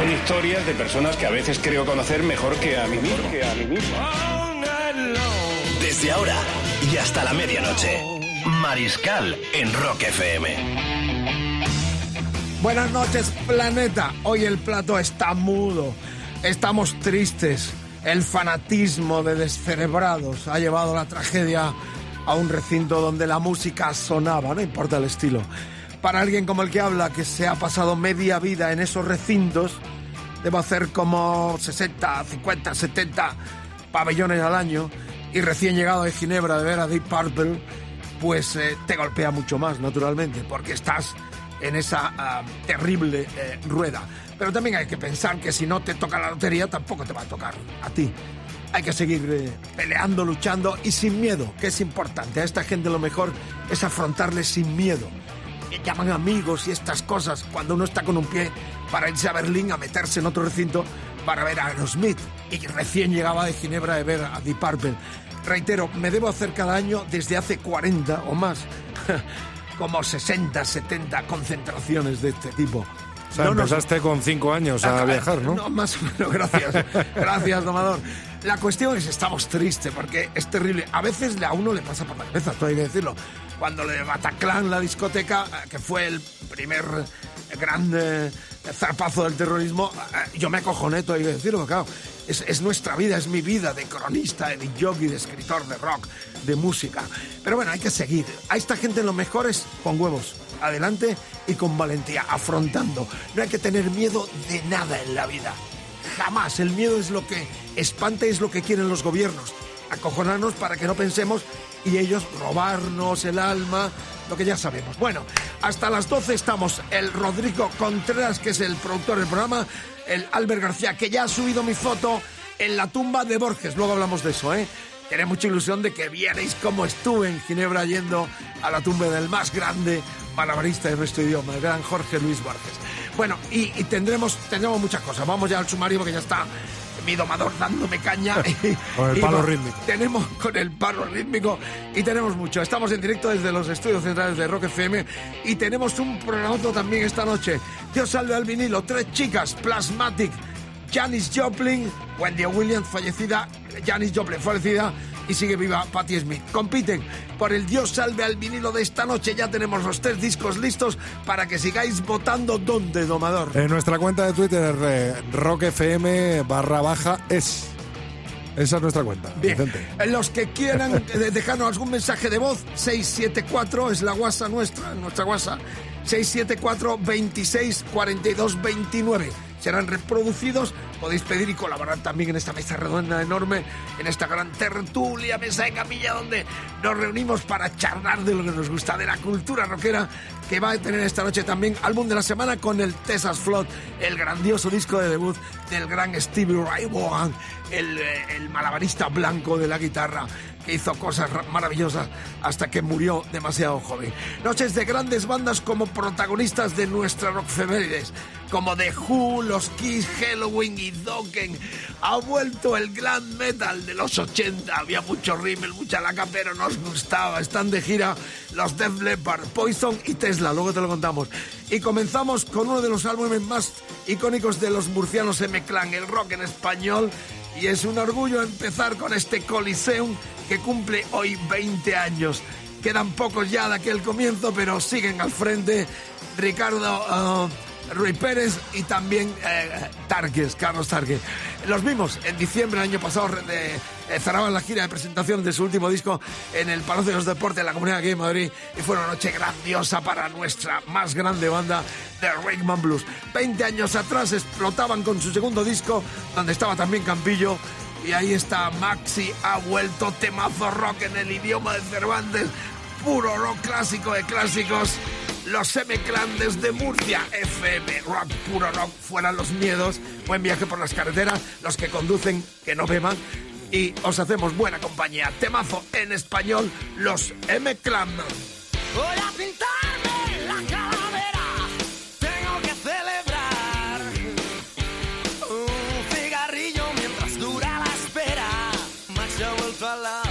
Son historias de personas que a veces creo conocer mejor que a mí mismo. Desde ahora y hasta la medianoche. Mariscal en Rock FM. Buenas noches, planeta. Hoy el plato está mudo. Estamos tristes. El fanatismo de descerebrados ha llevado la tragedia a un recinto donde la música sonaba, no importa el estilo. Para alguien como el que habla, que se ha pasado media vida en esos recintos, debo hacer como 60, 50, 70 pabellones al año y recién llegado de Ginebra de ver a Deep Purple, pues eh, te golpea mucho más, naturalmente, porque estás en esa ah, terrible eh, rueda. Pero también hay que pensar que si no te toca la lotería, tampoco te va a tocar a ti. Hay que seguir eh, peleando, luchando y sin miedo, que es importante. A esta gente lo mejor es afrontarles sin miedo. Me llaman amigos y estas cosas cuando uno está con un pie para irse a Berlín a meterse en otro recinto para ver a Aerosmith y recién llegaba de Ginebra de ver a Deep Purple. Reitero, me debo hacer cada año desde hace 40 o más como 60, 70 concentraciones de este tipo. O sea, No nos- empezaste con cinco años a viajar, ¿no? No, más o menos, gracias. Gracias, domador. La cuestión es estamos tristes porque es terrible. A veces a uno le pasa por la cabeza, todo hay que decirlo. Cuando le Bataclan, la discoteca, eh, que fue el primer gran eh, zarpazo del terrorismo, eh, yo me acojoné, hay que decirlo, claro. Es, es nuestra vida, es mi vida de cronista, de jockey, de escritor, de rock, de música. Pero bueno, hay que seguir. A esta gente lo mejor es con huevos adelante y con valentía, afrontando. No hay que tener miedo de nada en la vida. Jamás. El miedo es lo que espanta y es lo que quieren los gobiernos. Acojonarnos para que no pensemos y ellos robarnos el alma, lo que ya sabemos. Bueno, hasta las 12 estamos. El Rodrigo Contreras, que es el productor del programa, el Albert García, que ya ha subido mi foto en la tumba de Borges. Luego hablamos de eso, ¿eh? Tenía mucha ilusión de que vierais cómo estuve en Ginebra yendo a la tumba del más grande malabarista de nuestro idioma, el gran Jorge Luis Borges. Bueno, y, tendremos, tendremos muchas cosas. Vamos ya al sumario porque ya está mi domador dándome caña. Con el palo rítmico. Tenemos con el palo rítmico y tenemos mucho. Estamos en directo desde los estudios centrales de Rock FM y tenemos un programa también esta noche. Dios salve al vinilo, tres chicas, Plasmatic, Janis Joplin, Wendy Williams, fallecida, Janis Joplin, fallecida, y sigue viva Patti Smith. Compiten por el Dios salve al vinilo de esta noche. Ya tenemos los tres discos listos para que sigáis votando donde, domador. En nuestra cuenta de Twitter, eh, rockfm barra baja es. Esa es nuestra cuenta, Bien, Vicente. los que quieran eh, dejarnos algún mensaje de voz, 674 es la WhatsApp nuestra, nuestra WhatsApp, 674 26 42 29. Serán reproducidos, podéis pedir y colaborar también en esta mesa redonda enorme, en esta gran tertulia, mesa de camilla, donde nos reunimos para charlar de lo que nos gusta, de la cultura rockera, que va a tener esta noche también álbum de la semana con el Texas Flood, el grandioso disco de debut del gran Stevie Ray Vaughan, el, eh, el malabarista blanco de la guitarra que hizo cosas ra- maravillosas hasta que murió demasiado joven. Noches de grandes bandas como protagonistas de nuestra rock efemérides, como The Who, los Kiss, Halloween y Ha vuelto el glam metal de los 80. Había mucho rímel, mucha laca, pero nos gustaba. Están de gira los Def Leppard, Poison y Tesla. Luego te lo contamos. Y comenzamos con uno de los álbumes más icónicos de los murcianos M-Clan, el rock en español. Y es un orgullo empezar con este Coliseum que cumple hoy 20 años. Quedan pocos ya de aquel comienzo, pero siguen al frente Ricardo ah, Rui Pérez y también eh, Carlos Tarques. Los vimos en diciembre del año pasado, eh, cerraban la gira de presentación de su último disco en el Palacio de los Deportes de la Comunidad de Madrid y fue una noche grandiosa para nuestra más grande banda de Rickman Blues. 20 años atrás explotaban con su segundo disco, donde estaba también Campillo, y ahí está Maxi, ha vuelto temazo rock en el idioma de Cervantes, puro rock clásico de clásicos. Los M-Clan desde Murcia, FM, rock, puro rock, fuera los miedos, buen viaje por las carreteras, los que conducen, que no beban, y os hacemos buena compañía. Temazo en español, los M-Clan. Voy a pintarme la calavera, tengo que celebrar un cigarrillo mientras dura la espera. Max ha vuelto a la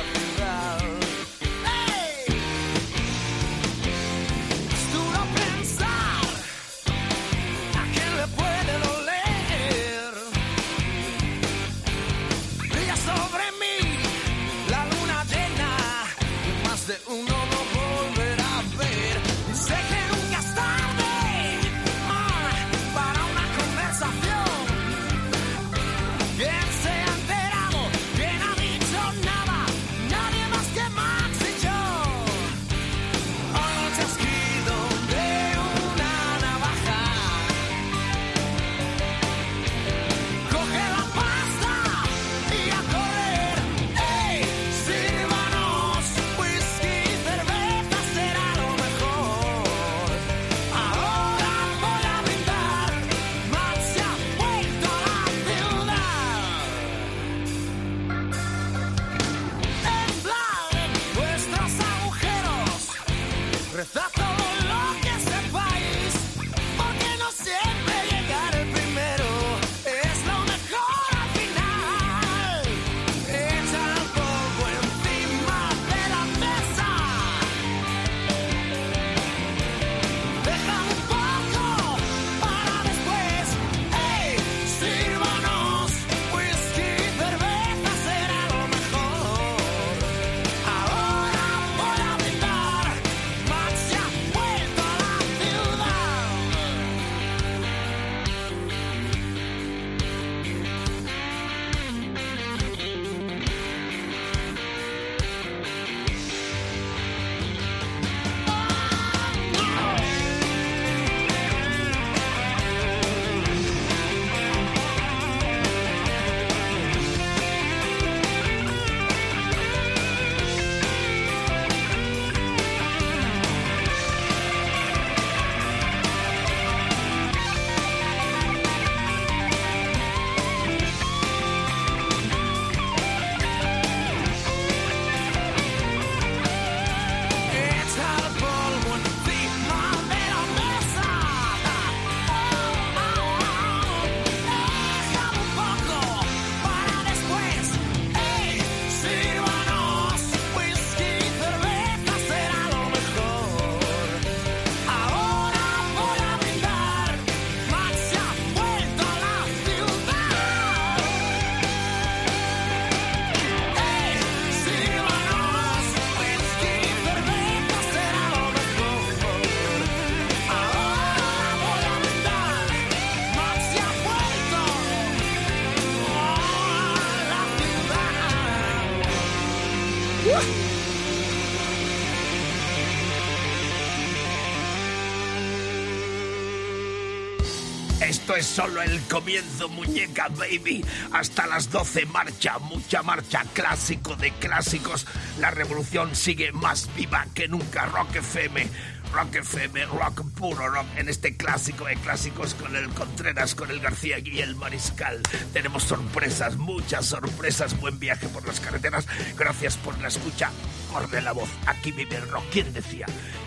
solo el comienzo, muñeca baby. Hasta las 12 marcha, mucha marcha, clásico de clásicos. La revolución sigue más viva que nunca. Rock FM, Rock FM, rock puro rock en este clásico de clásicos con el Contreras, con el García y el Mariscal. Tenemos sorpresas, muchas sorpresas. Buen viaje por las carreteras. Gracias por la escucha. Corre la voz. Aquí vive el rock. ¿Quién decía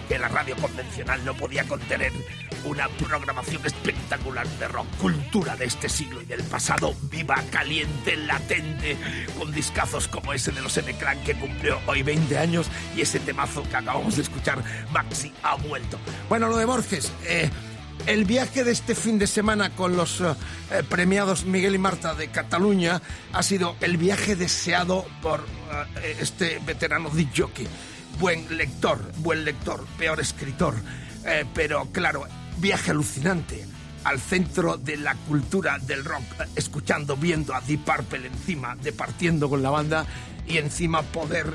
que la radio convencional no podía contener una programación espectacular de rock, cultura de este siglo y del pasado, viva, caliente, latente, con discazos como ese de los M-Clan que cumplió hoy 20 años y ese temazo que acabamos de escuchar, Maxi ha vuelto. Bueno, lo de Borges, eh, el viaje de este fin de semana con los eh, premiados Miguel y Marta de Cataluña ha sido el viaje deseado por eh, este veterano disc jockey. Buen lector, buen lector, peor escritor, pero claro, viaje alucinante al centro de la cultura del rock, escuchando, viendo a Deep Purple encima, departiendo con la banda y encima poder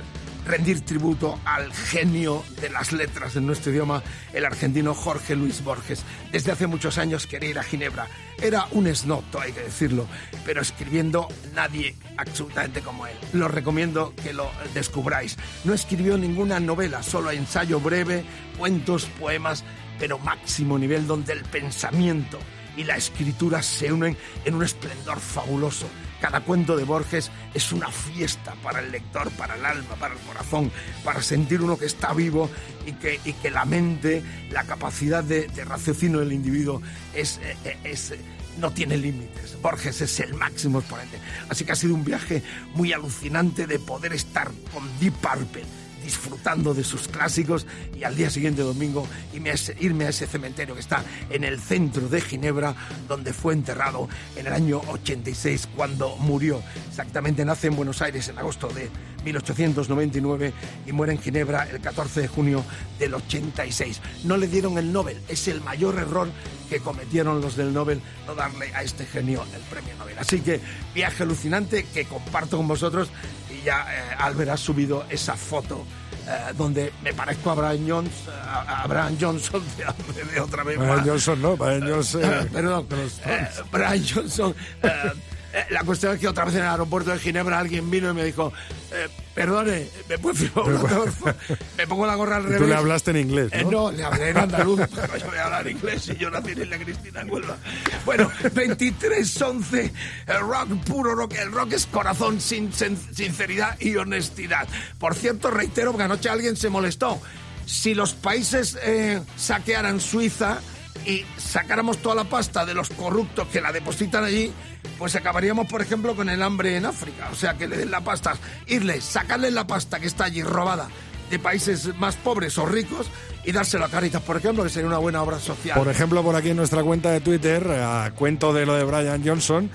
rendir tributo al genio de las letras de nuestro idioma, el argentino Jorge Luis Borges. Desde hace muchos años quería ir a Ginebra. Era un snoto, hay que decirlo, pero escribiendo nadie absolutamente como él. Lo recomiendo que lo descubráis. No escribió ninguna novela, solo ensayo breve, cuentos, poemas, pero máximo nivel donde el pensamiento y la escritura se unen en un esplendor fabuloso. Cada cuento de Borges es una fiesta para el lector, para el alma, para el corazón, para sentir uno que está vivo y que, y que la mente, la capacidad de, de raciocinio del individuo es, eh, es, no tiene límites. Borges es el máximo exponente. Así que ha sido un viaje muy alucinante de poder estar con Deep Purple disfrutando de sus clásicos y al día siguiente domingo irme a, ese, cementerio que está en el centro de Ginebra, donde fue enterrado en el año 86 cuando murió. Exactamente nace en Buenos Aires en agosto de 1899 y muere en Ginebra el 14 de junio del 86. No le dieron el Nobel, es el mayor error que cometieron los del Nobel no darle a este genio el premio Nobel. Así que viaje alucinante que comparto con vosotros ya eh, Albert ha subido esa foto eh, donde me parezco a Brian, Jones, a, a Brian Johnson de, de otra vez Brian más. Johnson, ¿no? Brian Johnson. Perdón, eh, Brian Johnson. Eh, eh, la cuestión es que otra vez en el aeropuerto de Ginebra alguien vino y me dijo, eh, perdone, ¿me puede firmar un autógrafo? Me pongo la gorra al revés. tú le hablaste en inglés, Eh, ¿no? le hablé en andaluz, pero yo voy a hablar inglés y yo nací en la Cristina en Huelva. Bueno, 23-11, el rock, puro rock. El rock es corazón, sin, sin- sinceridad y honestidad. Por cierto, reitero que anoche alguien se molestó. Si los países eh, saquearan Suiza y sacáramos toda la pasta de los corruptos que la depositan allí, pues acabaríamos, por ejemplo, con el hambre en África. O sea, que le den la pasta, irle, sacarle la pasta que está allí robada de países más pobres o ricos y dárselo a Caritas, por ejemplo, que sería una buena obra social. Por ejemplo, por aquí en nuestra cuenta de Twitter, a cuento de lo de Brian Johnson,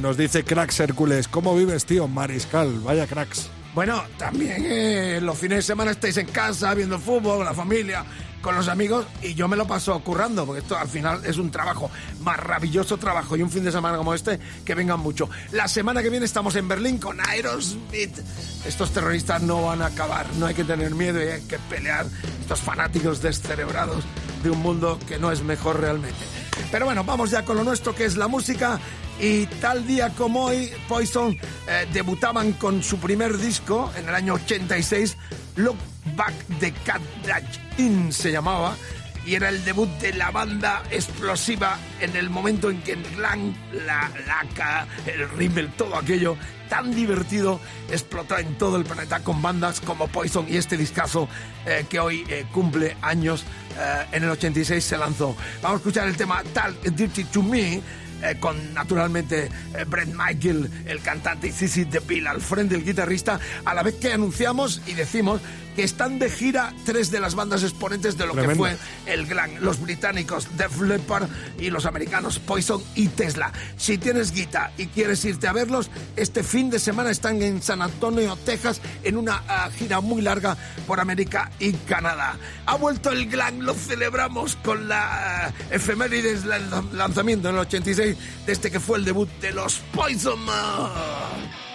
nos dice Cracks Hércules, ¿cómo vives, tío? Mariscal, vaya cracks. Bueno, también eh, los fines de semana estáis en casa viendo fútbol, la familia, con los amigos y yo me lo paso currando porque esto al final es un trabajo, maravilloso trabajo y un fin de semana como este que vengan mucho. La semana que viene estamos en Berlín con Aerosmith. Estos terroristas no van a acabar, no hay que tener miedo y hay que pelear estos fanáticos descerebrados de un mundo que no es mejor realmente. Pero bueno, vamos ya con lo nuestro que es la música y tal día como hoy Poison eh, debutaban con su primer disco en el año 86, Look Back the Cat In se llamaba y era el debut de la banda explosiva en el momento en que el glam, la laca, el rímel, todo aquello tan divertido explotó en todo el planeta con bandas como Poison y este discazo eh, que hoy eh, cumple años en el 86 se lanzó. Vamos a escuchar el tema Tal Dirty to Me eh, con naturalmente eh, Brett Michael, el cantante, y Cici DeVille al frente, el guitarrista, a la vez que anunciamos y decimos que están de gira tres de las bandas exponentes de lo Tremendo. que fue el glam, los británicos Def Leppard y los americanos Poison y Tesla. Si tienes guita y quieres irte a verlos, este fin de semana están en San Antonio, Texas, en una ah, gira muy larga por América y Canadá. Ha vuelto el glam, lo celebramos con la ah, efemérides del lanzamiento en el 86 de este que fue el debut de los Poison. You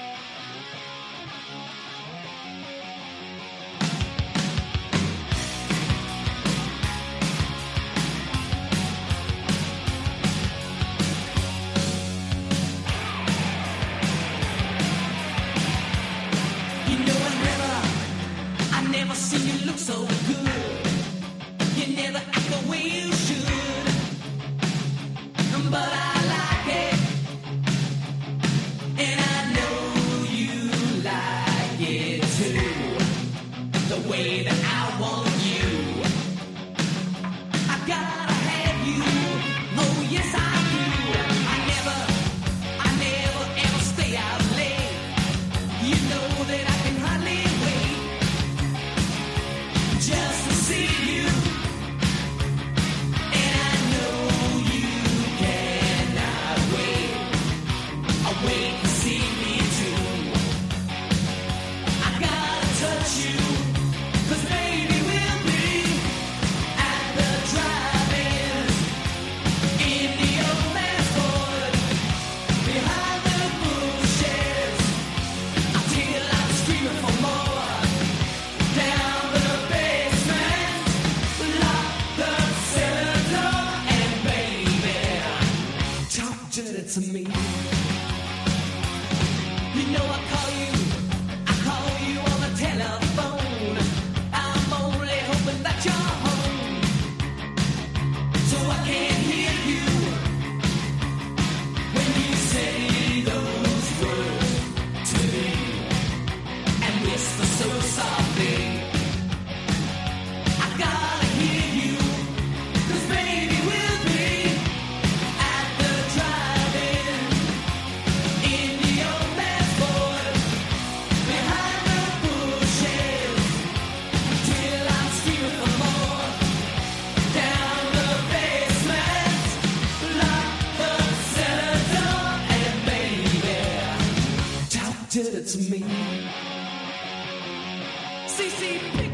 to me. CC,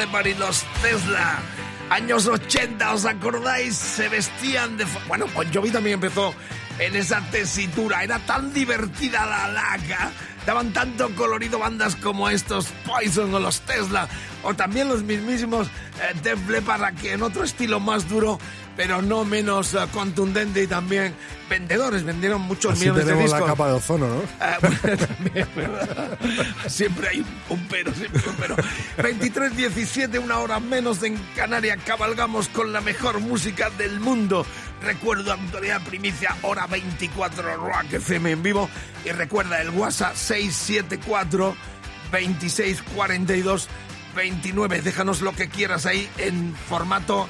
Leppard y los Tesla. Años 80, ¿os acordáis? Se vestían de... Bueno, Bon Jovi también empezó en esa tesitura. Era tan divertida la laca. Daban tanto colorido bandas como estos Poison o los Tesla. O también los mismísimos eh, Def Leppard, aquí en otro estilo más duro, pero no menos eh, contundente y también vendedores. Vendieron muchos Así millones de discos. la capa de ozono, ¿no? Ah, bueno, también, ¿verdad? Siempre hay un, pero, siempre un pero. 23.17, una hora menos en Canarias, cabalgamos con la mejor música del mundo. Recuerdo, actualidad primicia, hora 24, Rock FM en vivo. Y recuerda el WhatsApp 674 2642 29. Déjanos lo que quieras ahí en formato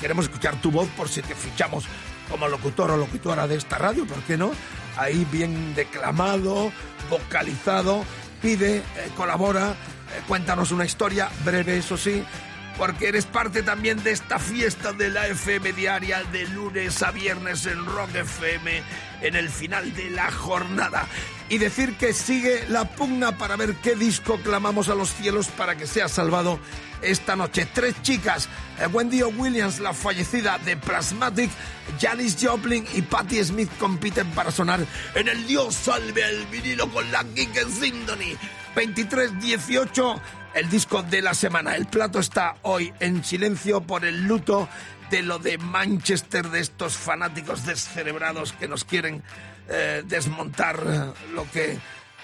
Queremos escuchar tu voz por si te fichamos como locutor o locutora de esta radio, ¿por qué no? Ahí bien declamado, vocalizado, pide, eh, colabora, eh, cuéntanos una historia, breve eso sí, porque eres parte también de esta fiesta de la FM diaria de lunes a viernes en Rock FM en el final de la jornada. Y decir que sigue la pugna para ver qué disco clamamos a los cielos para que sea salvado esta noche. Tres chicas, eh, Wendy Williams, la fallecida de Plasmatic, Janis Joplin y Patti Smith compiten para sonar en el Dios salve al vinilo con la Geek Symphony. 23-18, el disco de la semana. El plato está hoy en silencio por el luto de lo de Manchester, de estos fanáticos descerebrados que nos quieren eh, desmontar lo que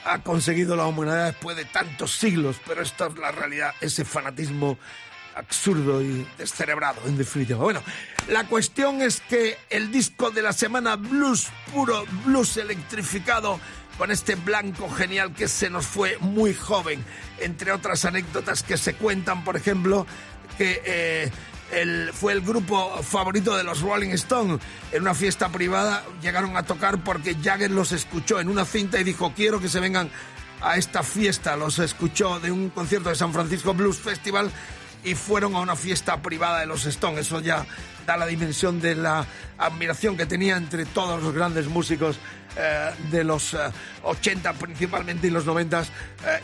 ha conseguido la humanidad después de tantos siglos, pero esta es la realidad, ese fanatismo absurdo y descerebrado, en definitiva. Bueno, la cuestión es que el disco de la semana, blues puro, blues electrificado, con este blanco genial que se nos fue muy joven, entre otras anécdotas que se cuentan, por ejemplo, que eh, el- fue el grupo favorito de los Rolling Stones. En una fiesta privada llegaron a tocar porque Jagger los escuchó en una cinta y dijo, quiero que se vengan a esta fiesta. Los escuchó de un concierto de San Francisco Blues Festival y fueron a una fiesta privada de los Stones. Eso ya da la dimensión de la admiración que tenía entre todos los grandes músicos eh, de los eh, 80 principalmente y los 90 eh,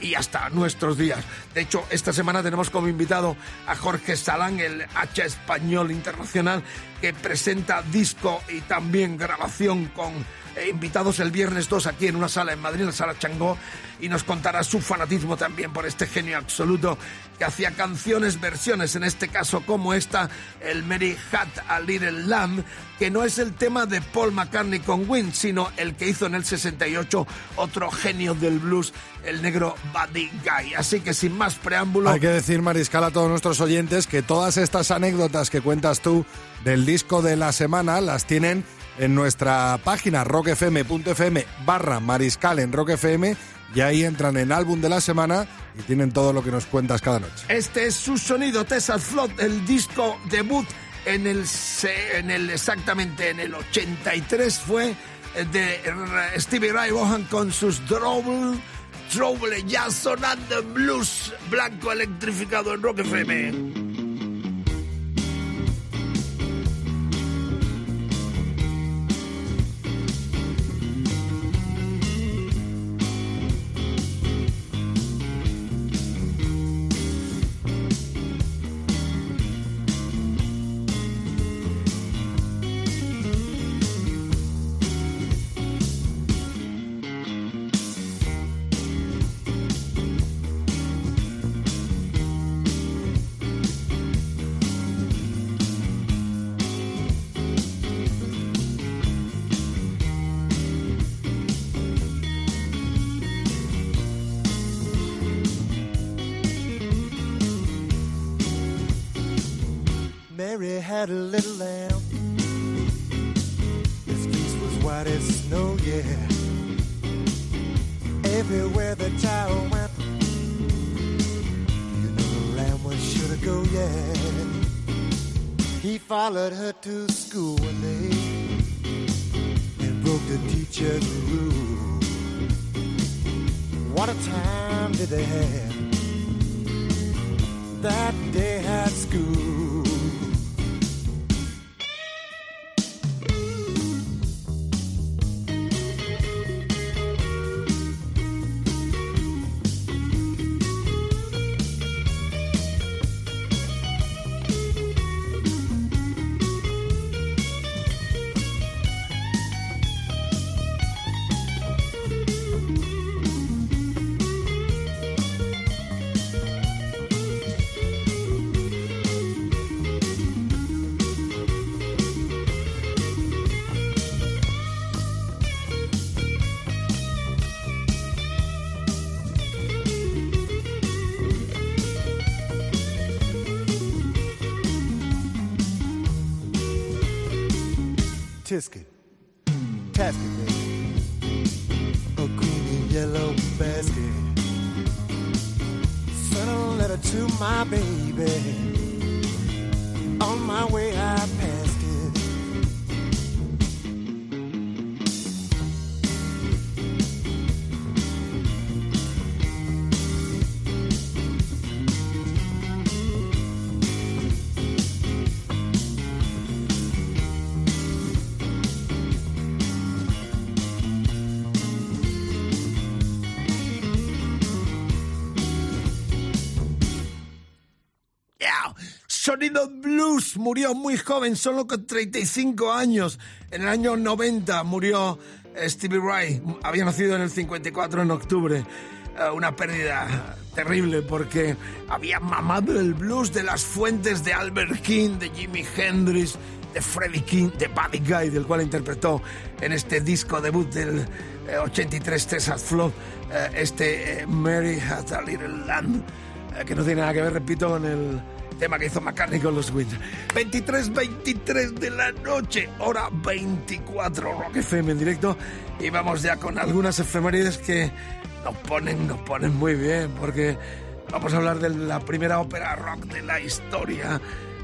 y hasta nuestros días. De hecho, esta semana tenemos como invitado a Jorge Salán, el H español internacional, que presenta disco y también grabación con eh, invitados el viernes 2 aquí en una sala en Madrid, la sala Changó, y nos contará su fanatismo también por este genio absoluto que hacía canciones, versiones, en este caso como esta, el Mary Had a Little Lamb, que no es el tema de Paul McCartney con Win, sino el que hizo en el 68 otro genio del blues, el negro Buddy Guy. Así que sin más preámbulo, Hay que decir, Mariscal, a todos nuestros oyentes que todas estas anécdotas que cuentas tú del disco de la semana las tienen en nuestra página rockfm.fm barra mariscal en rockfm y ahí entran en álbum de la semana y tienen todo lo que nos cuentas cada noche. Este es su sonido, Tessa Flot, el disco debut en el, en el exactamente en el 83 fue de R- Stevie Ray Vaughan con sus Trouble, Trouble, ya sonando blues blanco electrificado en Rock FM. Followed her to school one day and broke the teacher's rule. What a time did they have that day at school? Murió muy joven, solo con 35 años. En el año 90 murió eh, Stevie Ray. Había nacido en el 54 en octubre. Eh, una pérdida terrible porque había mamado el blues de las fuentes de Albert King, de Jimi Hendrix, de Freddie King, de Buddy Guy, del cual interpretó en este disco debut del eh, 83 Texas Flood, eh, este eh, Mary Had a Little Lamb, eh, que no tiene nada que ver, repito, con el tema que hizo McCartney con los Wings. 23-23 de la noche, hora 24, Rock FM en directo. Y vamos ya con algunas efemérides que nos ponen, nos ponen muy bien, porque vamos a hablar de la primera ópera rock de la historia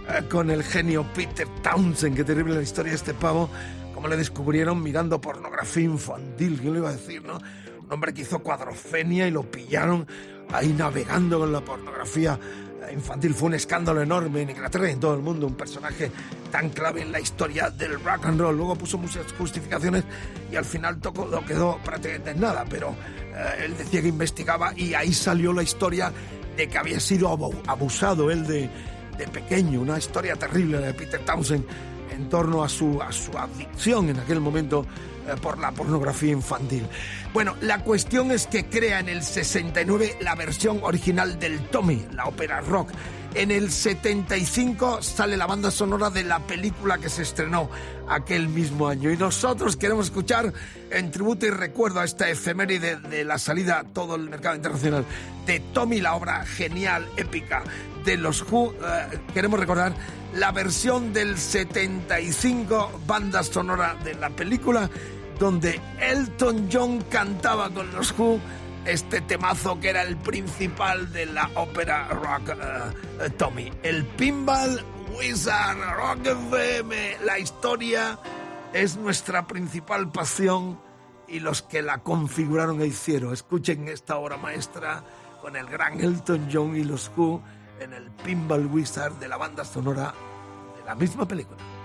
eh, con el genio Peter Townsend. Qué terrible la historia de este pavo, como le descubrieron mirando pornografía infantil, ¿quién lo iba a decir, no? Un hombre que hizo cuadrofenia y lo pillaron ahí navegando con la pornografía infantil. Fue un escándalo enorme en Inglaterra y en todo el mundo. Un personaje tan clave en la historia del rock and roll. Luego puso muchas justificaciones y al final tocó, quedó prácticamente en nada. Pero eh, él decía que investigaba y ahí salió la historia de que había sido abu- abusado él de, pequeño. Una historia terrible de Peter Townsend en torno a su, a su adicción en aquel momento por la pornografía infantil. Bueno, la cuestión es que crea en el 69 la versión original del Tommy, la ópera rock. En el 75 sale la banda sonora de la película que se estrenó aquel mismo año. Y nosotros queremos escuchar en tributo y recuerdo a esta efeméride de la salida a todo el mercado internacional de Tommy, la obra genial, épica de los Who. eh, queremos recordar la versión del 75 banda sonora de la película donde Elton John cantaba con los Who este temazo que era el principal de la ópera rock eh, eh, Tommy. El Pinball Wizard Rock FM. La historia es nuestra principal pasión y los que la configuraron e hicieron. Escuchen esta obra maestra con el gran Elton John y los Who en el Pinball Wizard de la banda sonora de la misma película.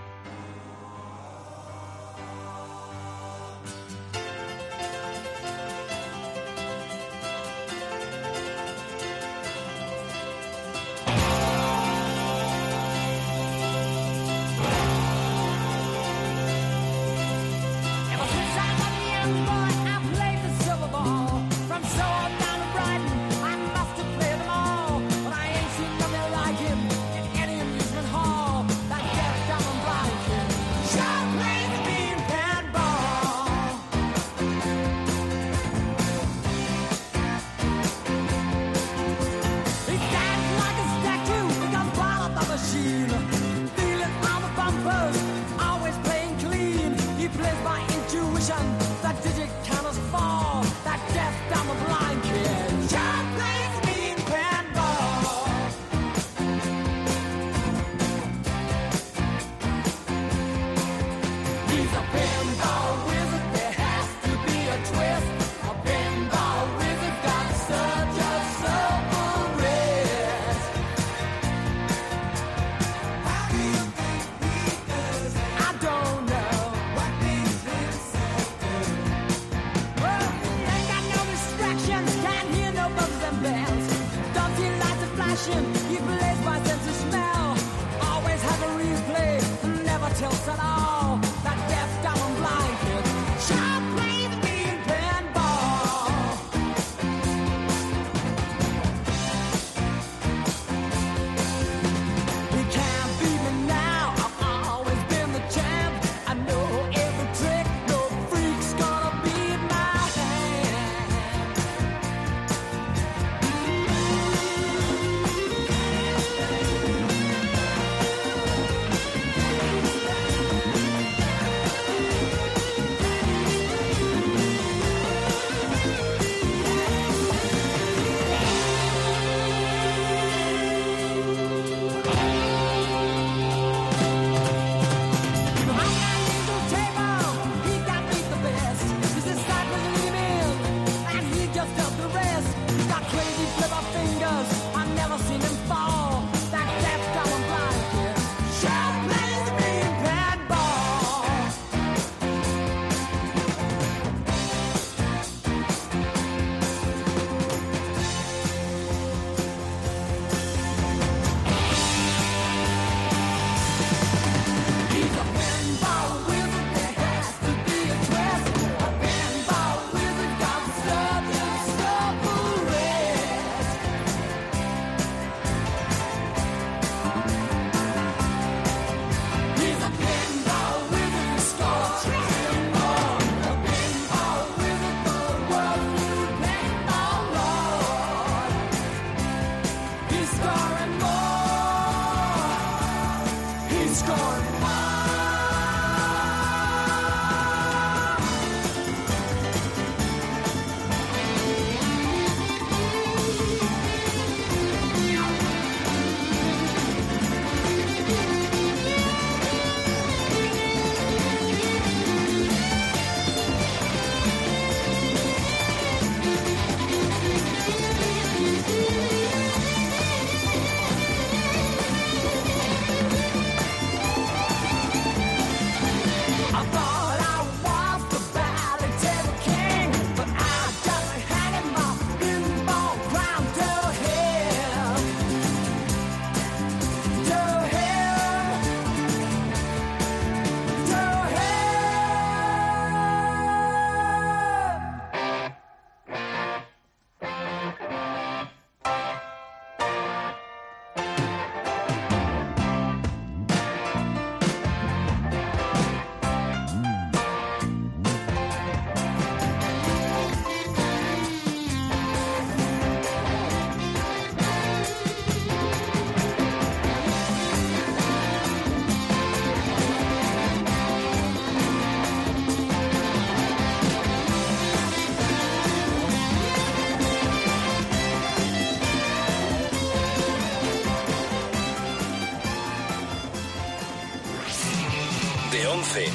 11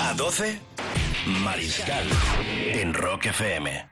a 12, Mariscal en Rock FM.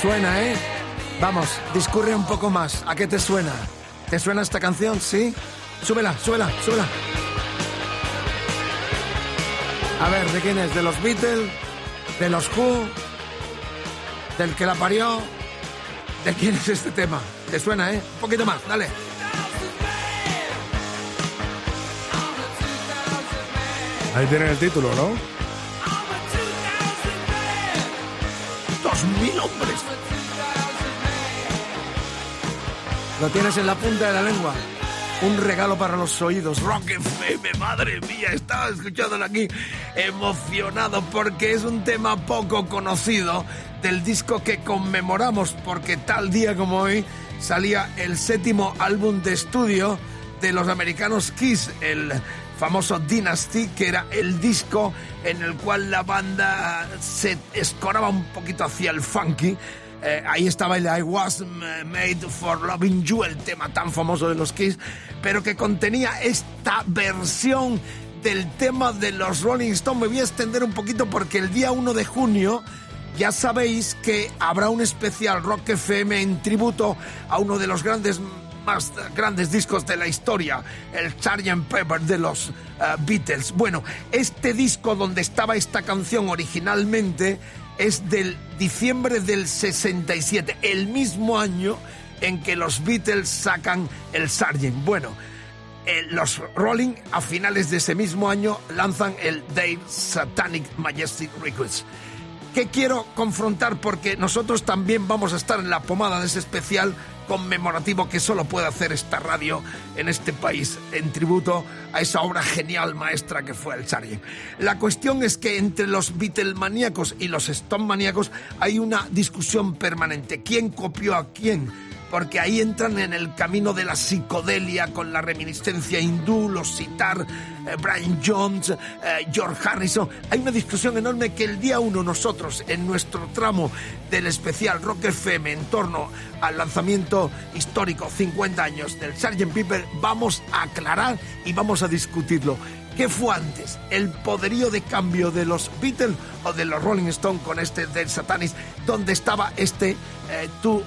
Suena, ¿eh? Vamos, discurre un poco más. ¿A qué te suena? ¿Te suena esta canción? ¿Sí? Súbela, súbela, súbela. A ver, ¿de quién es? ¿De los Beatles? ¿De los Who? ¿Del que la parió? ¿De quién es este tema? ¿Te suena, eh? Un poquito más, dale. Ahí tienen el título, ¿no? Lo tienes en la punta de la lengua. Un regalo para los oídos. Rock FM, madre mía, estaba escuchándolo aquí emocionado porque es un tema poco conocido del disco que conmemoramos porque tal día como hoy salía el séptimo álbum de estudio de los americanos Kiss, el famoso Dynasty, que era el disco en el cual la banda se escoraba un poquito hacia el funky. Eh, ahí estaba el I Was Made for Loving You, el tema tan famoso de los Kiss, pero que contenía esta versión del tema de los Rolling Stones. Me voy a extender un poquito porque el día 1 de junio ya sabéis que habrá un especial Rock FM en tributo a uno de los grandes más grandes discos de la historia, el Sgt. Pepper de los uh, Beatles. Bueno, este disco donde estaba esta canción originalmente es del diciembre del 67, el mismo año en que los Beatles sacan el Sgt. Bueno, eh, los Rolling a finales de ese mismo año lanzan el Dave Satanic Majestic Records. ¿Qué quiero confrontar? Porque nosotros también vamos a estar en la pomada de ese especial conmemorativo que solo puede hacer esta radio en este país, en tributo a esa obra genial maestra que fue el Sgt. La cuestión es que entre los Beatlemaníacos y los Stone maníacos hay una discusión permanente. ¿Quién copió a quién? Porque ahí entran en el camino de la psicodelia con la reminiscencia hindú, los sitar, eh, Brian Jones, eh, George Harrison. Hay una discusión enorme que el día uno nosotros, en nuestro tramo del especial Rock FM en torno al lanzamiento histórico 50 años del Sgt. Pepper, vamos a aclarar y vamos a discutirlo. ¿Qué fue antes? ¿El poderío de cambio de los Beatles o de los Rolling Stones con este del Satanis? donde estaba este eh, Two uh,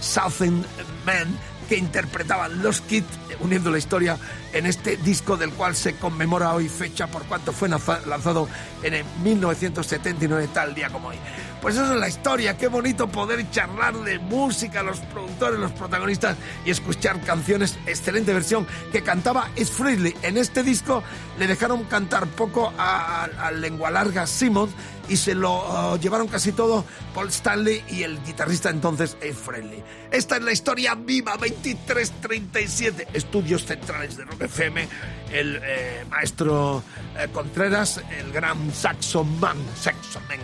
Southern Men que interpretaban los Kids, uniendo la historia en este disco del cual se conmemora hoy fecha por cuanto fue lanzado en el 1979, tal día como hoy. Pues eso es la historia, qué bonito poder charlar de música, los productores, los protagonistas y escuchar canciones, excelente versión que cantaba Es Freely. En este disco le dejaron cantar poco al lengua larga Simmons y se lo uh, llevaron casi todo Paul Stanley y el guitarrista entonces Ed Friendly. Esta es la historia viva 2337, estudios centrales de Rock FM, el eh, maestro eh, Contreras, el gran Saxon Man, Saxon Man,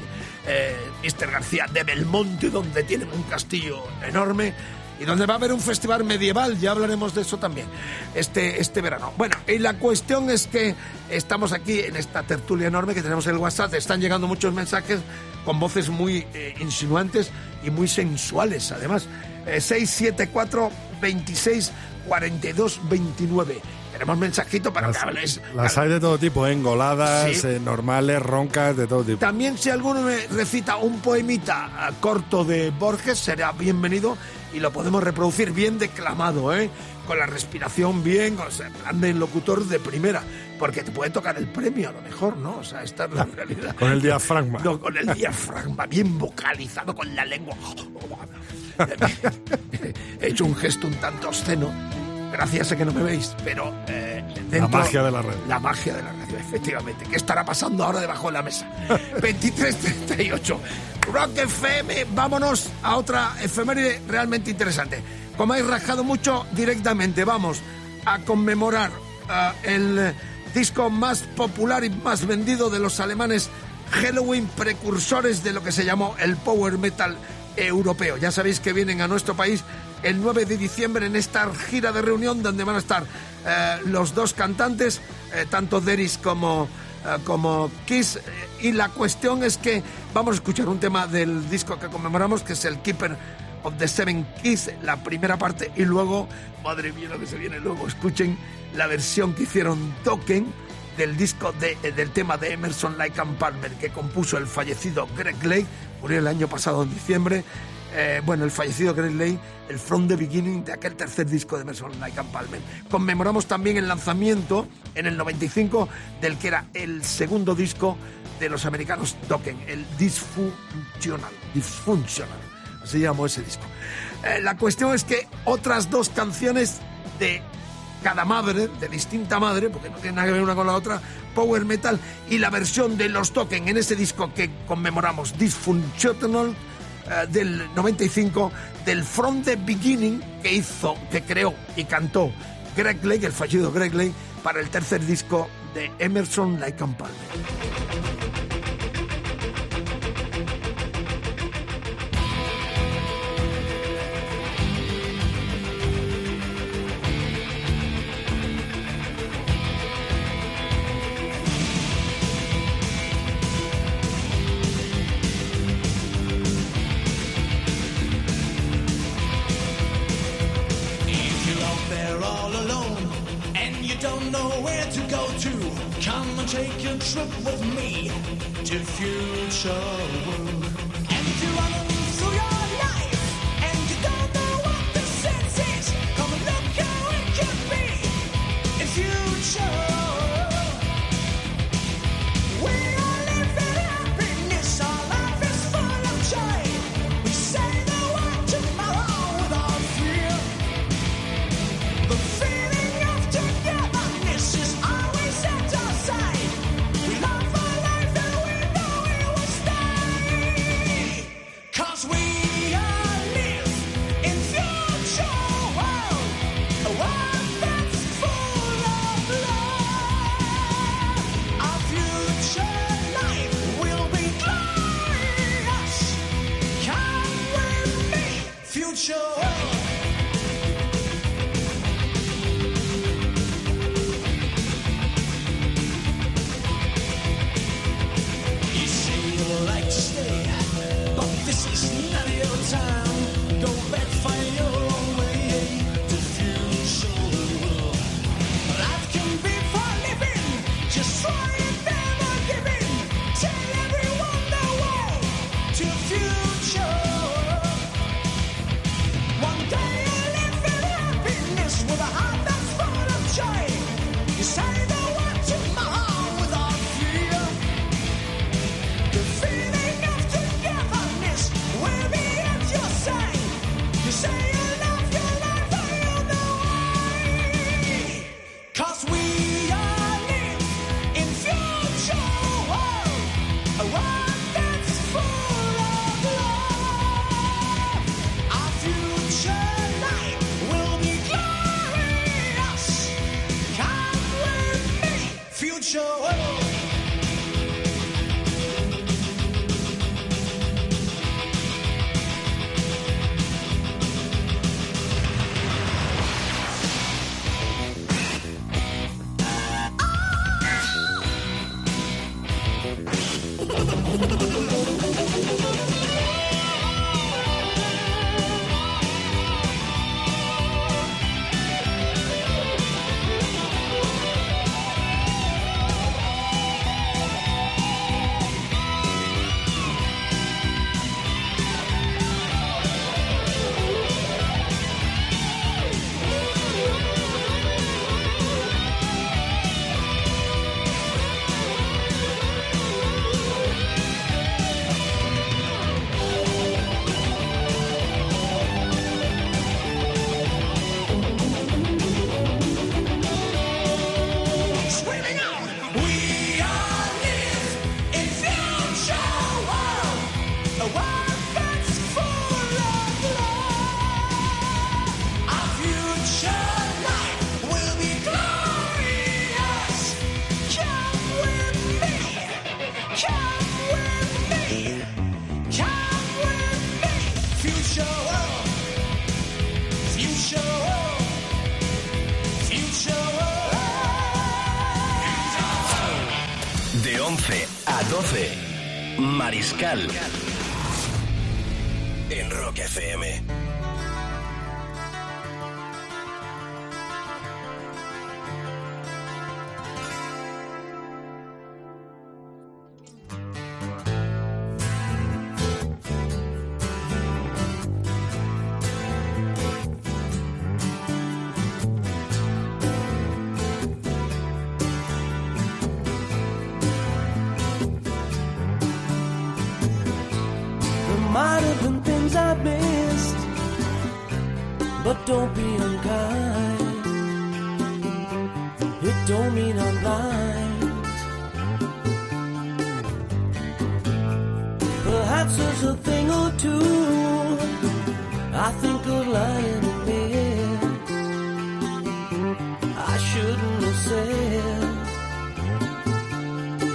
eh, Mr. García de Belmonte, donde tienen un castillo enorme y donde va a haber un festival medieval, ya hablaremos de eso también, este, este verano. Bueno, y la cuestión es que estamos aquí en esta tertulia enorme que tenemos en el WhatsApp, están llegando muchos mensajes con voces muy eh, insinuantes y muy sensuales, además. Eh, 674 26 42 29 tenemos mensajito para Las, que hables. las hay de todo tipo, ¿eh? engoladas, Sí. eh, normales, roncas, de todo tipo. También si alguno me recita un poemita ah, corto de Borges, será bienvenido y lo podemos reproducir bien declamado, ¿eh? Con la respiración bien, con ese plan de locutor de primera, porque te puede tocar el premio a lo mejor, ¿no? O sea, esta es la realidad. Con el diafragma. No, con el diafragma, bien vocalizado, con la lengua. He hecho un gesto un tanto obsceno. Gracias a que no me veis, pero eh, dentro- magia de la radio. La magia de la radio, efectivamente. ¿Qué estará pasando ahora debajo de la mesa? 2338. Rock FM, vámonos a otra efeméride realmente interesante. Como habéis rajado mucho, directamente vamos a conmemorar ah, el disco más popular y más vendido de los alemanes Halloween, precursores de lo que se llamó el power metal europeo. Ya sabéis que vienen a nuestro país el 9 de diciembre en esta gira de reunión donde van a estar eh, los dos cantantes, eh, tanto Deris como, eh, como Kiss. Y la cuestión es que vamos a escuchar un tema del disco que conmemoramos, que es el Keeper of the Seven Keys, la primera parte, y luego, madre mía lo que se viene luego, escuchen la versión que hicieron Token del disco de, del tema de Emerson Lake and Palmer que compuso el fallecido Greg Lake, murió el año pasado en diciembre, eh, bueno, el fallecido Greg Lane, el From the Beginning de aquel tercer disco de Merson Lake and Palmer. Conmemoramos también el lanzamiento en el 95 del que era el segundo disco de los americanos Dokken, el Dysfunctional. Dysfunctional, así llamó ese disco. Eh, la cuestión es que otras dos canciones de cada madre, de distinta madre, porque no tiene nada que ver una con la otra, Power Metal y la versión de los Dokken en ese disco que conmemoramos, Dysfunctional eh, del 95 del From the Beginning que hizo, que creó y cantó Greg Lake, el fallido Greg Lake, para el tercer disco de Emerson, Lake and Palmer. Oh.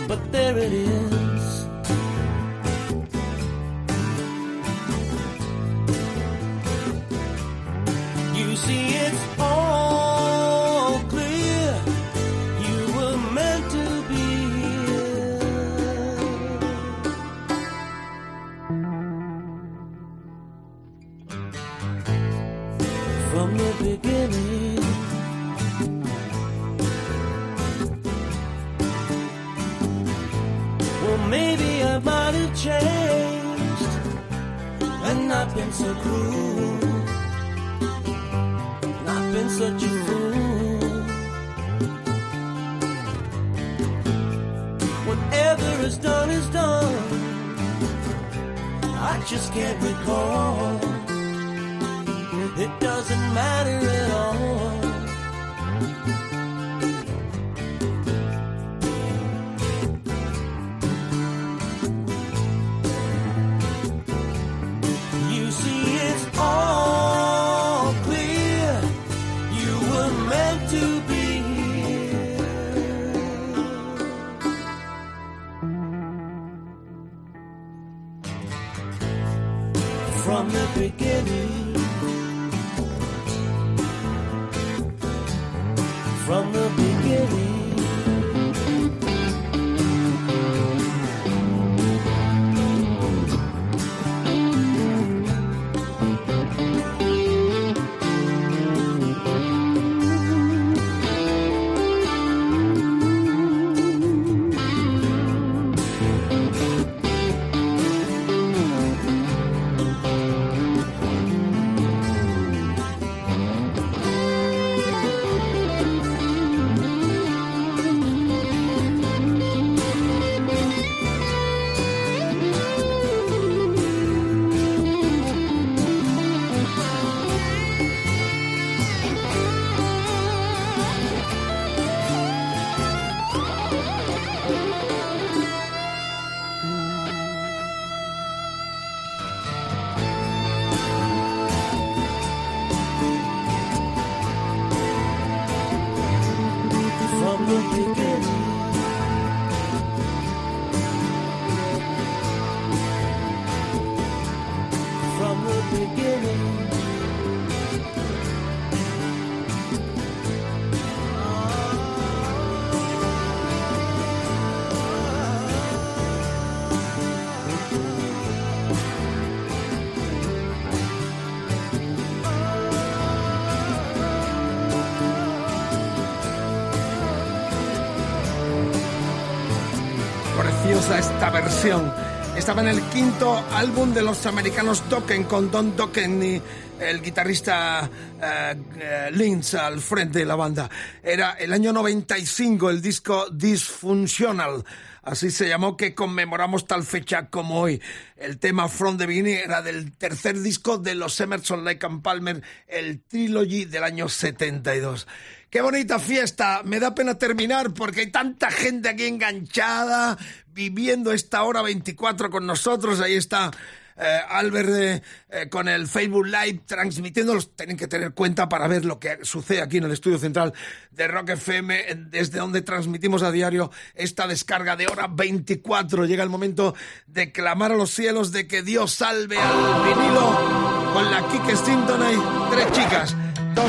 But there it is. Versión. Estaba en el quinto álbum de los americanos Dokken con Don Dokken y el guitarrista eh, eh, Lynch al frente de la banda. Era el año 95 el disco Dysfunctional. Así se llamó que conmemoramos tal fecha como hoy. El tema From the Beginning era del tercer disco de los Emerson Lake and Palmer, el Trilogy del año 72. Qué bonita fiesta. Me da pena terminar porque hay tanta gente aquí enganchada, viviendo esta hora 24 con nosotros. Ahí está eh, Albert eh, eh, con el Facebook Live transmitiéndolos. Tienen que tener cuenta para ver lo que sucede aquí en el estudio central de Rock FM, desde donde transmitimos a diario esta descarga de hora 24. Llega el momento de clamar a los cielos de que Dios salve al vinilo con la Kike Simpton. Hay tres chicas.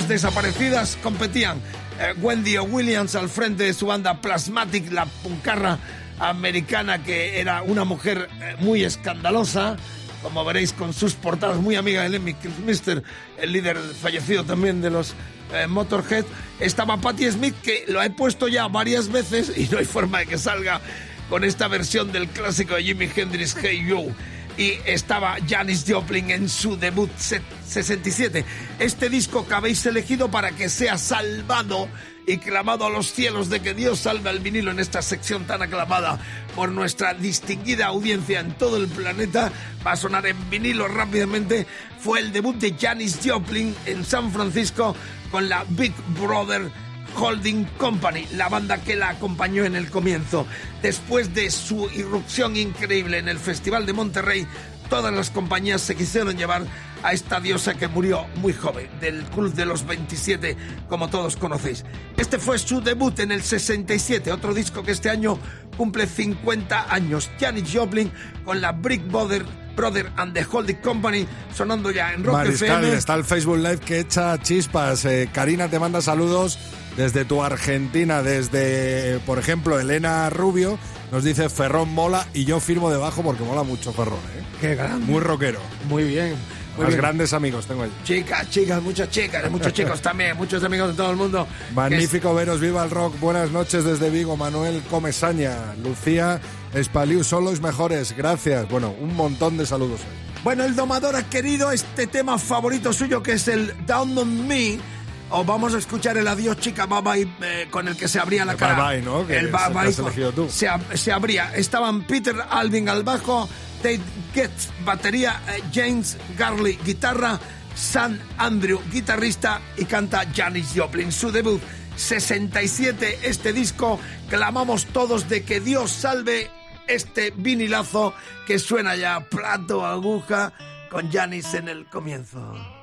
Desaparecidas competían. Eh, Wendy Williams al frente de su banda Plasmatic, la puncarra americana que era una mujer eh, muy escandalosa, como veréis con sus portadas, muy amiga de Lemmy Kilmister, el líder fallecido también de los eh, Motorhead. Estaba Patti Smith, que lo he puesto ya varias veces y no hay forma de que salga con esta versión del clásico de Jimi Hendrix, Hey You. Y estaba Janis Joplin en su debut se- 67. Este disco que habéis elegido para que sea salvado y clamado a los cielos de que Dios salve al vinilo en esta sección tan aclamada por nuestra distinguida audiencia en todo el planeta, va a sonar en vinilo rápidamente, fue el debut de Janis Joplin en San Francisco con la Big Brother Holding Company, la banda que la acompañó en el comienzo. Después de su irrupción increíble en el Festival de Monterrey, todas las compañías se quisieron llevar a esta diosa que murió muy joven, del Club de los 27, como todos conocéis. Este fue su debut en el 67, otro disco que este año cumple 50 años. Janis Joplin con la Brick Brother, Brother and the Holding Company sonando ya en Rock Mariscal, FM. está el Facebook Live que echa chispas. Eh, Karina te manda saludos desde tu Argentina, desde, por ejemplo, Elena Rubio. Nos dice Ferrón mola y yo firmo debajo porque mola mucho Ferrón, ¿eh? Qué grande. Muy rockero. Muy bien. Muy bien. grandes amigos tengo allí. Chicas, chicas, muchas chicas, muchos chicos también, muchos amigos de todo el mundo. Magnífico veros, viva el rock. Buenas noches desde Vigo, Manuel Comesaña, Lucía Espaliu, son los mejores, gracias. Bueno, un montón de saludos. Bueno, el domador ha querido este tema favorito suyo que es el Down on Me. O vamos a escuchar el adiós chica bye bye eh, con el que se abría la El cara. bye bye, ¿no? Que el bye bye. tú. Se, se abría. Estaban Peter Alvin al bajo, Tate Getz batería, eh, James Garley guitarra, San Andrew guitarrista y canta Janis Joplin. Su debut 67 este disco. Clamamos todos de que Dios salve este vinilazo que suena ya plato aguja con Janis en el comienzo.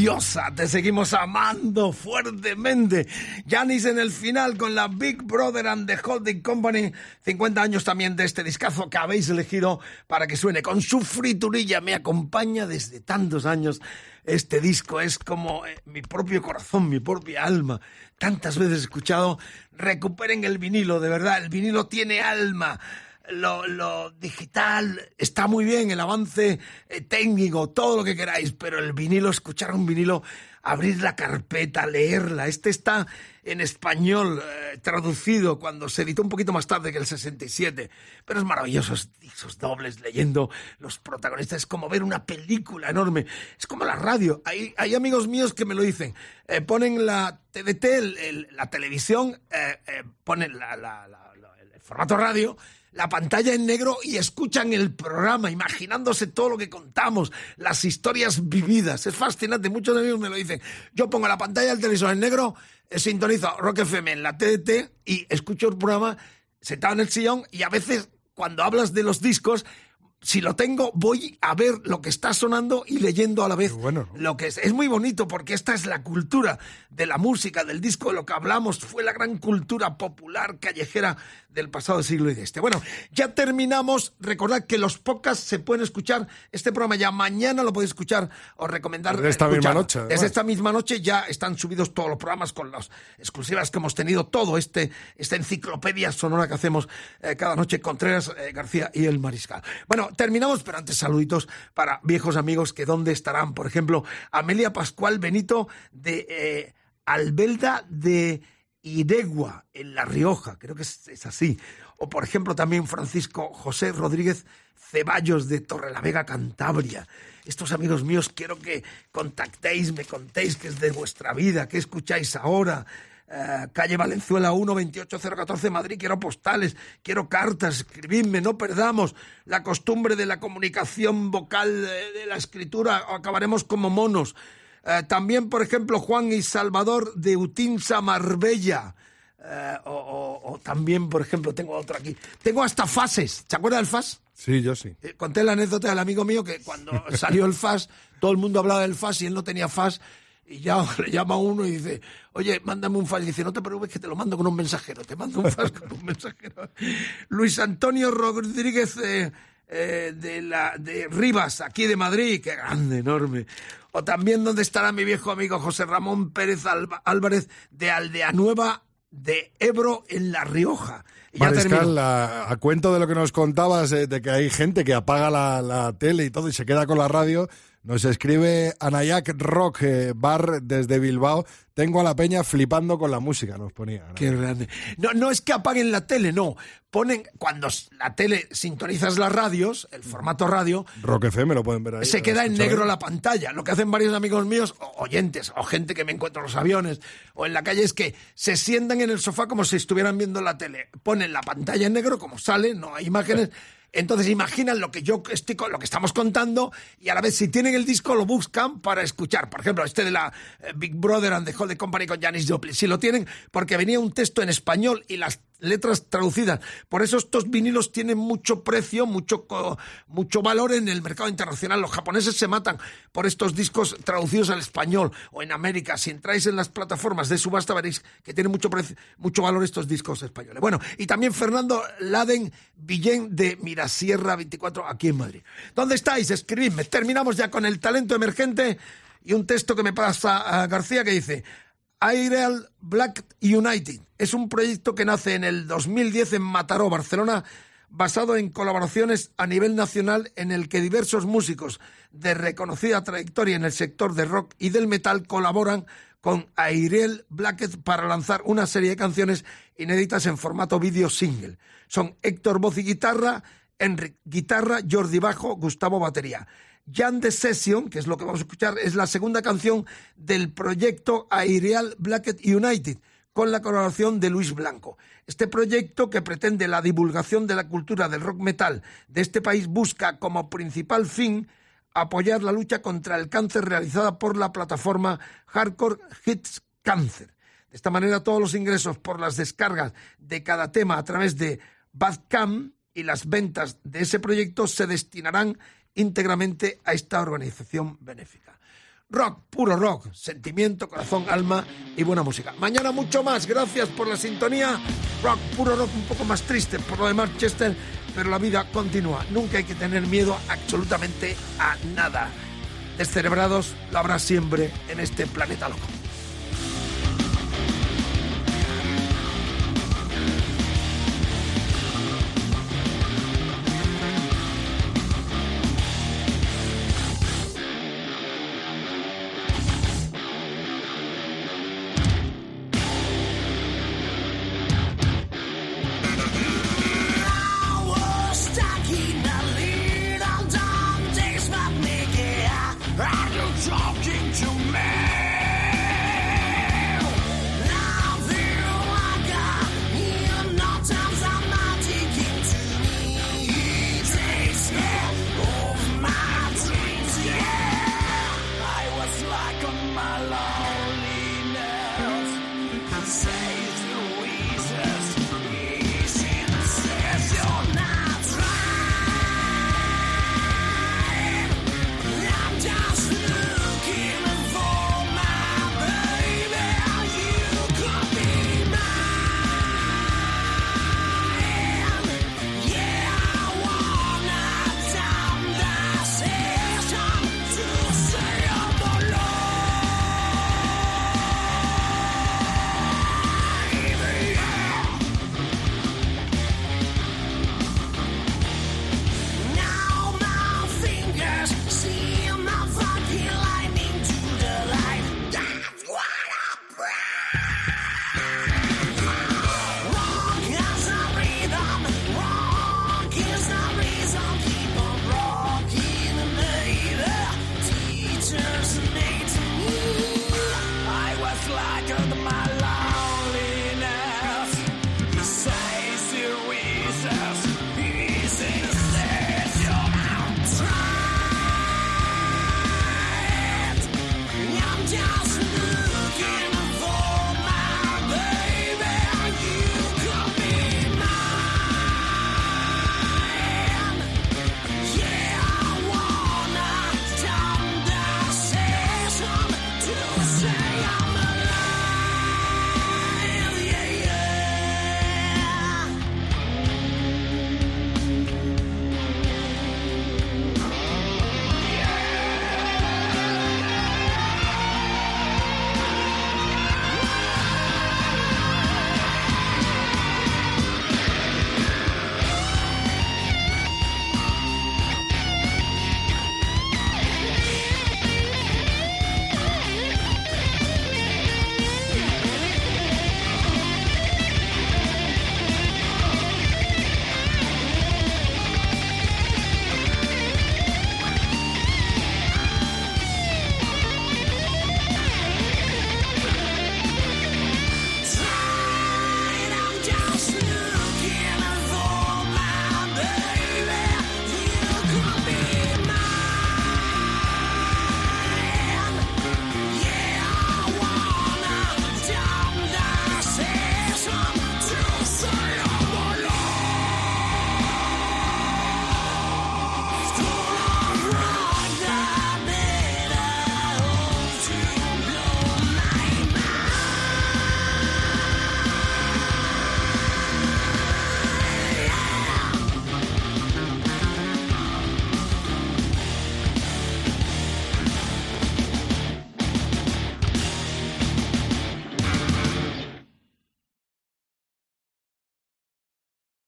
Diosa, te seguimos amando fuertemente. Janis en el final con la Big Brother and the Holding Company. 50 años también de este discazo que habéis elegido para que suene con su friturilla. Me acompaña desde tantos años. Este disco es como eh, mi propio corazón, mi propia alma. Tantas veces escuchado, recuperen el vinilo, de verdad, el vinilo tiene alma lo, digital está muy bien, el avance eh, técnico, todo lo que queráis, pero el vinilo, escuchar un vinilo abrir la carpeta, leerla. Este está en español eh, traducido cuando se editó un poquito más tarde que el 67, pero es maravilloso esos dobles leyendo los protagonistas, es como ver una película enorme, es como la radio. Hay, hay amigos míos que me lo dicen, eh, ponen la TDT, la televisión, ponen la- el formato radio, la pantalla en negro y escuchan el programa, imaginándose todo lo que contamos, las historias vividas. Es fascinante, muchos amigos me lo dicen. Yo pongo la pantalla del televisor en negro, eh, sintonizo Rock FM en la TDT y escucho el programa sentado en el sillón y a veces cuando hablas de los discos, si lo tengo, voy a ver lo que está sonando y leyendo a la vez lo que es. Es muy bonito porque esta es la cultura de la música, del disco, de lo que hablamos. Fue la gran cultura popular callejera del pasado siglo y de este. Bueno, ya terminamos. Recordad que los podcasts se pueden escuchar. Este programa ya mañana lo podéis escuchar. Os recomendar. Desde esta misma noche, además. Desde esta misma noche ya están subidos todos los programas con las exclusivas que hemos tenido. Todo este, esta enciclopedia sonora que hacemos eh, cada noche Contreras, eh, García y el Mariscal. Bueno, terminamos, pero antes saluditos para viejos amigos que dónde estarán. Por ejemplo, Amelia Pascual Benito de eh, Albelda de Iregua, en La Rioja, creo que es, es así. O por ejemplo también Francisco José Rodríguez Ceballos de Torrelavega, Cantabria. Estos amigos míos quiero que contactéis, me contéis qué es de vuestra vida, qué escucháis ahora. Eh, calle Valenzuela 1, 28014 Madrid, quiero postales, quiero cartas, escribidme, no perdamos la costumbre de la comunicación vocal, eh, de la escritura, acabaremos como monos. Eh, también, por ejemplo, Juan y Salvador de Utinsa, Marbella. Eh, o, o- o también, por ejemplo, tengo otro aquí. Tengo hasta fases. ¿Se acuerda del FAS? Sí, yo sí. Eh, conté la anécdota del amigo mío que cuando salió el FAS, todo el mundo hablaba del FAS y él no tenía FAS. Y ya le llama a uno y dice, oye, mándame un FAS. Y dice, no te preocupes que te lo mando con un mensajero. Te mando un FAS con un mensajero. Luis Antonio Rodríguez eh, eh, de, la, de Rivas, aquí de Madrid. Qué grande, enorme. O también donde estará mi viejo amigo José Ramón Pérez Alba- Álvarez de Aldea Nueva de Ebro en La Rioja. Y ya. Mariscal, a, a cuento de lo que nos contabas, eh, de que hay gente que apaga la, la tele y todo y se queda con la radio, nos escribe Anayak Rock eh, Bar desde Bilbao. Tengo a la peña flipando con la música, nos ponía. ¿no? Qué grande. No, no es que apaguen la tele, no. Ponen, cuando la tele sintonizas las radios, el formato radio, Rock FM lo pueden ver ahí. se queda en negro la pantalla. Lo que hacen varios amigos míos, oyentes, o gente que me encuentro en los aviones o en la calle, es que se sientan en el sofá como si estuvieran viendo la tele. Ponen la pantalla en negro, como sale, no hay imágenes. Entonces imaginan lo que yo estoy, lo que estamos contando y a la vez si tienen el disco lo buscan para escuchar. Por ejemplo, este de la eh, Big Brother and the Holding Company con Janis Joplin. Si lo tienen, porque venía un texto en español y las letras traducidas. Por eso estos vinilos tienen mucho precio, mucho, mucho valor en el mercado internacional. Los japoneses se matan por estos discos traducidos al español o en América. Si entráis en las plataformas de subasta veréis que tienen mucho, precio- mucho valor estos discos españoles. Bueno, y también Fernando Laden Villén de Mirasierra 24 aquí en Madrid. ¿Dónde estáis? Escribidme. Terminamos ya con el talento emergente y un texto que me pasa a García que dice Aireal Black United. Es un proyecto que nace en el 2010 en Mataró, Barcelona, basado en colaboraciones a nivel nacional en el que diversos músicos de reconocida trayectoria en el sector de rock y del metal colaboran con Airel Blackett para lanzar una serie de canciones inéditas en formato vídeo single. Son Héctor voz y guitarra, Enric guitarra, Jordi bajo, Gustavo batería. Jan the Session, que es lo que vamos a escuchar, es la segunda canción del proyecto Aireal Blackett United, con la colaboración de Luis Blanco. Este proyecto, que pretende la divulgación de la cultura del rock metal de este país, busca como principal fin apoyar la lucha contra el cáncer realizada por la plataforma Hardcore Hits Cancer. De esta manera, todos los ingresos por las descargas de cada tema a través de Badcam y las ventas de ese proyecto se destinarán íntegramente a esta organización benéfica. Rock, puro rock, sentimiento, corazón, alma y buena música. Mañana mucho más, gracias por la sintonía. Rock, puro rock, un poco más triste por lo de Manchester, pero la vida continúa. Nunca hay que tener miedo absolutamente a nada. Descerebrados lo habrá siempre en este planeta loco.